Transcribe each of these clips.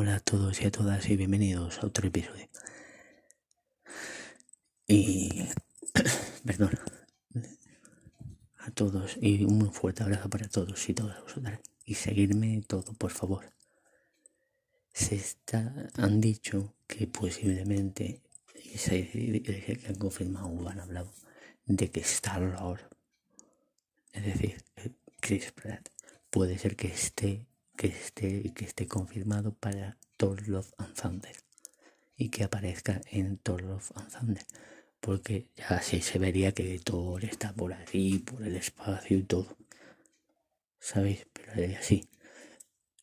y a todas y bienvenidos a otro episodio. Y perdón a todos y un fuerte abrazo para todos y todas vosotras. Y seguirme todo, por favor. Se está, han dicho que posiblemente, se, que han confirmado o han hablado de que Star Lord, es decir, Chris Pratt, puede ser que esté, que esté, que esté confirmado para Thor Love and Thunder y que aparezca en Thor Love and Thunder porque ya así se vería que Thor está por ahí, por el espacio y todo. ¿Sabéis? Pero así.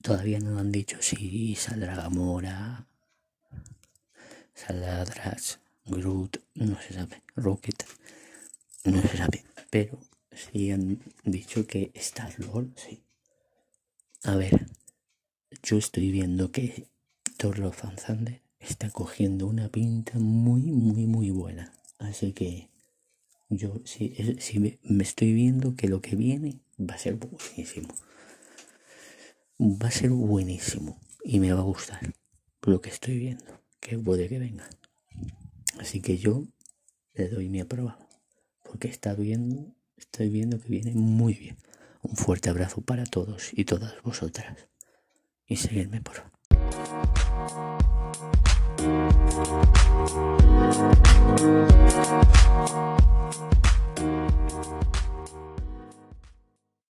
Todavía no han dicho si saldrá Gamora, saldrá Drax, Groot, no se sabe, Rocket, no se sabe. Pero sí han dicho que Star-Lord, sí. A ver, yo estoy viendo que Thor Love and está cogiendo una pinta muy, muy, muy buena. Así que yo si, si me, estoy viendo que lo que viene va a ser buenísimo. Va a ser buenísimo y me va a gustar lo que estoy viendo, que puede que venga. Así que yo le doy mi aprobado, porque está viendo, estoy viendo que viene muy bien. Un fuerte abrazo para todos y todas vosotras. Y seguirme por favor.